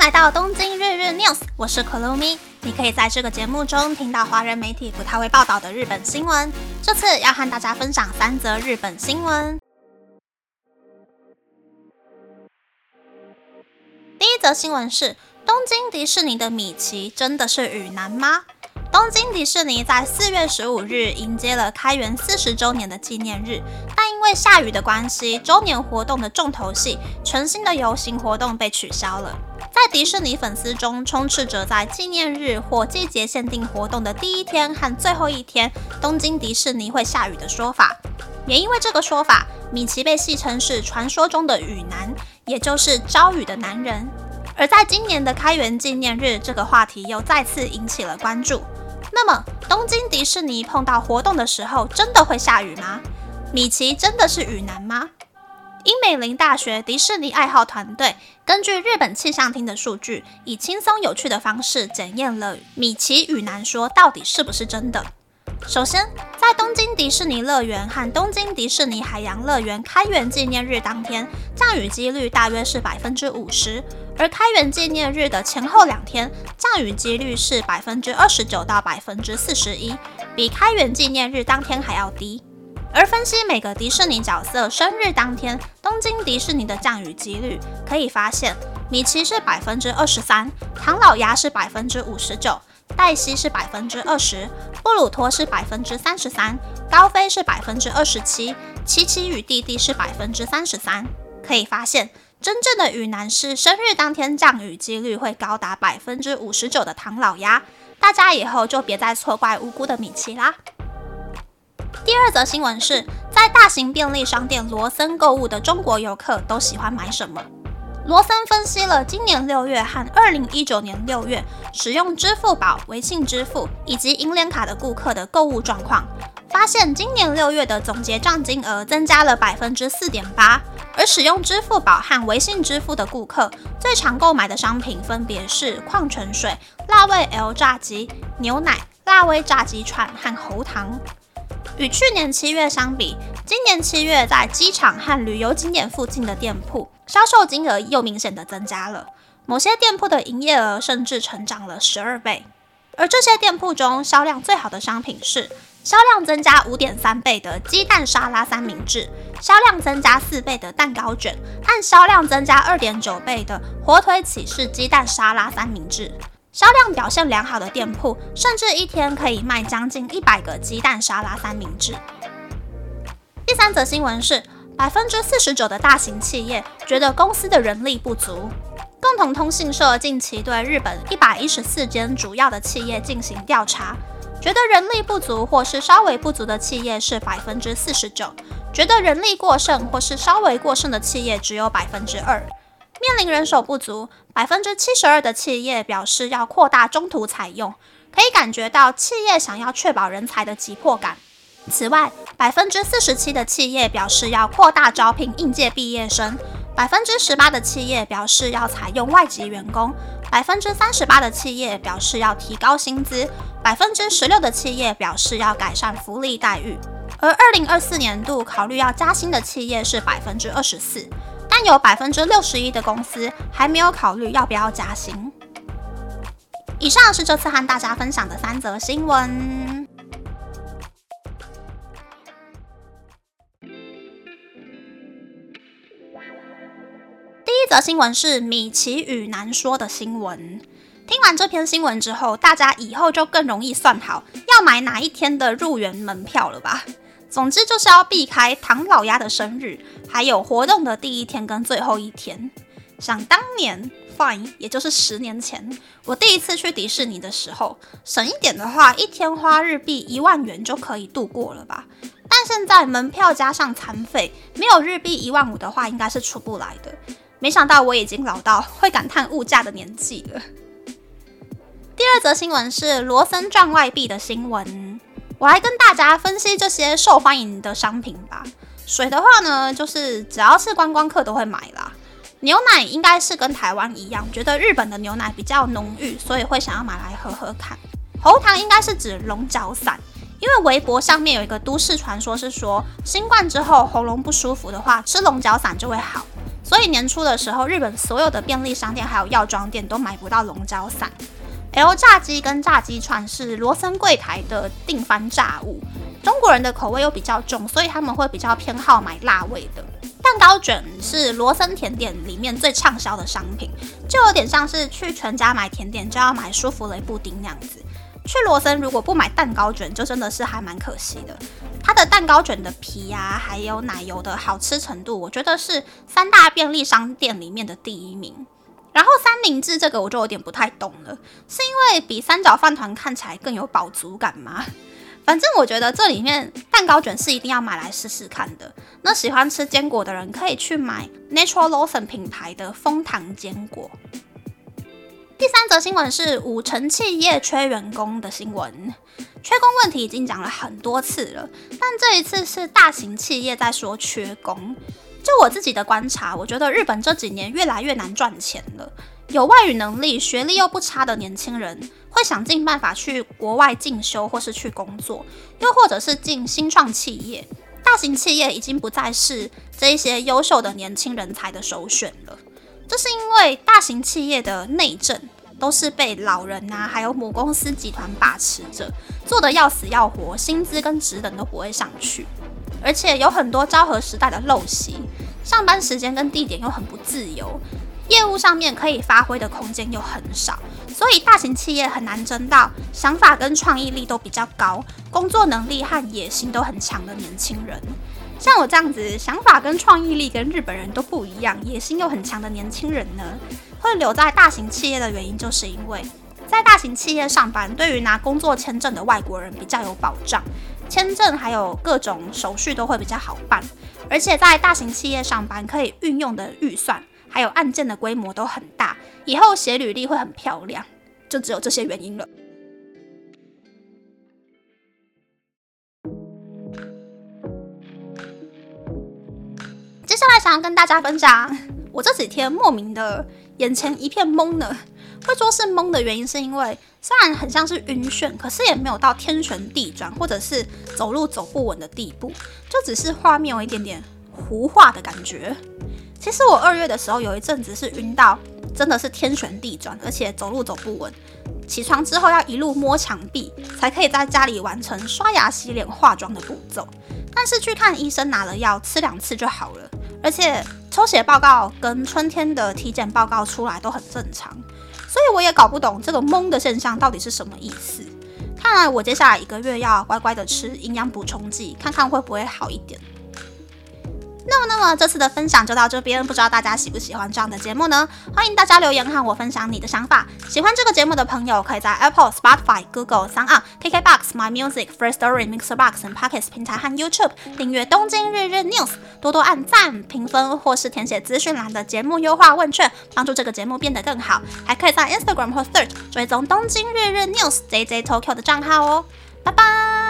来到东京日日 news，我是 Kurumi。你可以在这个节目中听到华人媒体不太会报道的日本新闻。这次要和大家分享三则日本新闻。第一则新闻是：东京迪士尼的米奇真的是雨男吗？东京迪士尼在四月十五日迎接了开园四十周年的纪念日，但因为下雨的关系，周年活动的重头戏——全新的游行活动被取消了。在迪士尼粉丝中，充斥着在纪念日或季节限定活动的第一天和最后一天，东京迪士尼会下雨的说法。也因为这个说法，米奇被戏称是传说中的雨男，也就是招雨的男人。而在今年的开园纪念日，这个话题又再次引起了关注。那么，东京迪士尼碰到活动的时候，真的会下雨吗？米奇真的是雨男吗？英美林大学迪士尼爱好团队根据日本气象厅的数据，以轻松有趣的方式检验了米奇雨男说到底是不是真的。首先，在东京迪士尼乐园和东京迪士尼海洋乐园开园纪念日当天，降雨几率大约是百分之五十。而开园纪念日的前后两天，降雨几率是百分之二十九到百分之四十一，比开园纪念日当天还要低。而分析每个迪士尼角色生日当天东京迪士尼的降雨几率，可以发现，米奇是百分之二十三，唐老鸭是百分之五十九，黛西是百分之二十，布鲁托是百分之三十三，高飞是百分之二十七，七七与弟弟是百分之三十三。可以发现。真正的雨男是生日当天降雨几率会高达百分之五十九的唐老鸭，大家以后就别再错怪无辜的米奇啦。第二则新闻是在大型便利商店罗森购物的中国游客都喜欢买什么？罗森分析了今年六月和二零一九年六月使用支付宝、微信支付以及银联卡的顾客的购物状况。发现今年六月的总结账金额增加了百分之四点八，而使用支付宝和微信支付的顾客最常购买的商品分别是矿泉水、辣味 L 炸鸡、牛奶、辣味炸鸡串和喉糖。与去年七月相比，今年七月在机场和旅游景点附近的店铺销售金额又明显的增加了，某些店铺的营业额甚至成长了十二倍。而这些店铺中销量最好的商品是。销量增加五点三倍的鸡蛋沙拉三明治，销量增加四倍的蛋糕卷，和销量增加二点九倍的火腿起士鸡蛋沙拉三明治。销量表现良好的店铺，甚至一天可以卖将近一百个鸡蛋沙拉三明治。第三则新闻是，百分之四十九的大型企业觉得公司的人力不足。共同通信社近期对日本一百一十四间主要的企业进行调查。觉得人力不足或是稍微不足的企业是百分之四十九，觉得人力过剩或是稍微过剩的企业只有百分之二。面临人手不足，百分之七十二的企业表示要扩大中途采用，可以感觉到企业想要确保人才的急迫感。此外，百分之四十七的企业表示要扩大招聘应届毕业生，百分之十八的企业表示要采用外籍员工。百分之三十八的企业表示要提高薪资，百分之十六的企业表示要改善福利待遇，而二零二四年度考虑要加薪的企业是百分之二十四，但有百分之六十一的公司还没有考虑要不要加薪。以上是这次和大家分享的三则新闻。第一则新闻是米奇与难说的新闻。听完这篇新闻之后，大家以后就更容易算好要买哪一天的入园门票了吧？总之就是要避开唐老鸭的生日，还有活动的第一天跟最后一天。想当年，fine，也就是十年前，我第一次去迪士尼的时候，省一点的话，一天花日币一万元就可以度过了吧？但现在门票加上餐费，没有日币一万五的话，应该是出不来的。没想到我已经老到会感叹物价的年纪了。第二则新闻是罗森赚外币的新闻，我来跟大家分析这些受欢迎的商品吧。水的话呢，就是只要是观光客都会买啦。牛奶应该是跟台湾一样，觉得日本的牛奶比较浓郁，所以会想要买来喝喝看。喉糖应该是指龙角散，因为微博上面有一个都市传说是说，新冠之后喉咙不舒服的话，吃龙角散就会好。所以年初的时候，日本所有的便利商店还有药妆店都买不到龙角散。L 炸鸡跟炸鸡串是罗森柜台的定番炸物，中国人的口味又比较重，所以他们会比较偏好买辣味的。蛋糕卷是罗森甜点里面最畅销的商品，就有点像是去全家买甜点就要买舒芙蕾布丁那样子。去罗森如果不买蛋糕卷，就真的是还蛮可惜的。它的蛋糕卷的皮啊，还有奶油的好吃程度，我觉得是三大便利商店里面的第一名。然后三明治这个我就有点不太懂了，是因为比三角饭团看起来更有饱足感吗？反正我觉得这里面蛋糕卷是一定要买来试试看的。那喜欢吃坚果的人可以去买 Natural Lawson 品牌的枫糖坚果。第三则新闻是五成企业缺员工的新闻，缺工问题已经讲了很多次了，但这一次是大型企业在说缺工。就我自己的观察，我觉得日本这几年越来越难赚钱了。有外语能力、学历又不差的年轻人，会想尽办法去国外进修，或是去工作，又或者是进新创企业。大型企业已经不再是这一些优秀的年轻人才的首选了。这是因为大型企业的内政都是被老人呐，还有母公司集团把持着，做的要死要活，薪资跟职等都不会上去。而且有很多昭和时代的陋习，上班时间跟地点又很不自由，业务上面可以发挥的空间又很少，所以大型企业很难争到想法跟创意力都比较高、工作能力和野心都很强的年轻人。像我这样子，想法跟创意力跟日本人都不一样，野心又很强的年轻人呢，会留在大型企业的原因，就是因为在大型企业上班，对于拿工作签证的外国人比较有保障。签证还有各种手续都会比较好办，而且在大型企业上班可以运用的预算还有案件的规模都很大，以后写履历会很漂亮，就只有这些原因了。接下来想要跟大家分享，我这几天莫名的眼前一片懵呢。会说是懵的原因，是因为虽然很像是晕眩，可是也没有到天旋地转，或者是走路走不稳的地步，就只是画面有一点点糊化的感觉。其实我二月的时候有一阵子是晕到真的是天旋地转，而且走路走不稳，起床之后要一路摸墙壁，才可以在家里完成刷牙、洗脸、化妆的步骤。但是去看医生拿了药，吃两次就好了，而且抽血报告跟春天的体检报告出来都很正常。所以我也搞不懂这个懵的现象到底是什么意思。看来我接下来一个月要乖乖的吃营养补充剂，看看会不会好一点。那么，那么这次的分享就到这边，不知道大家喜不喜欢这样的节目呢？欢迎大家留言和我分享你的想法。喜欢这个节目的朋友，可以在 Apple、Spotify、Google、s o n d KKBox、My Music、Free Story、Mixbox 和 Pocket 平台和 YouTube 订阅《东京日日 News》，多多按赞、评分或是填写资讯栏的节目优化问卷，帮助这个节目变得更好。还可以在 Instagram 或 Search 追踪《东京日日 News》JJ Tokyo 的账号哦。拜拜。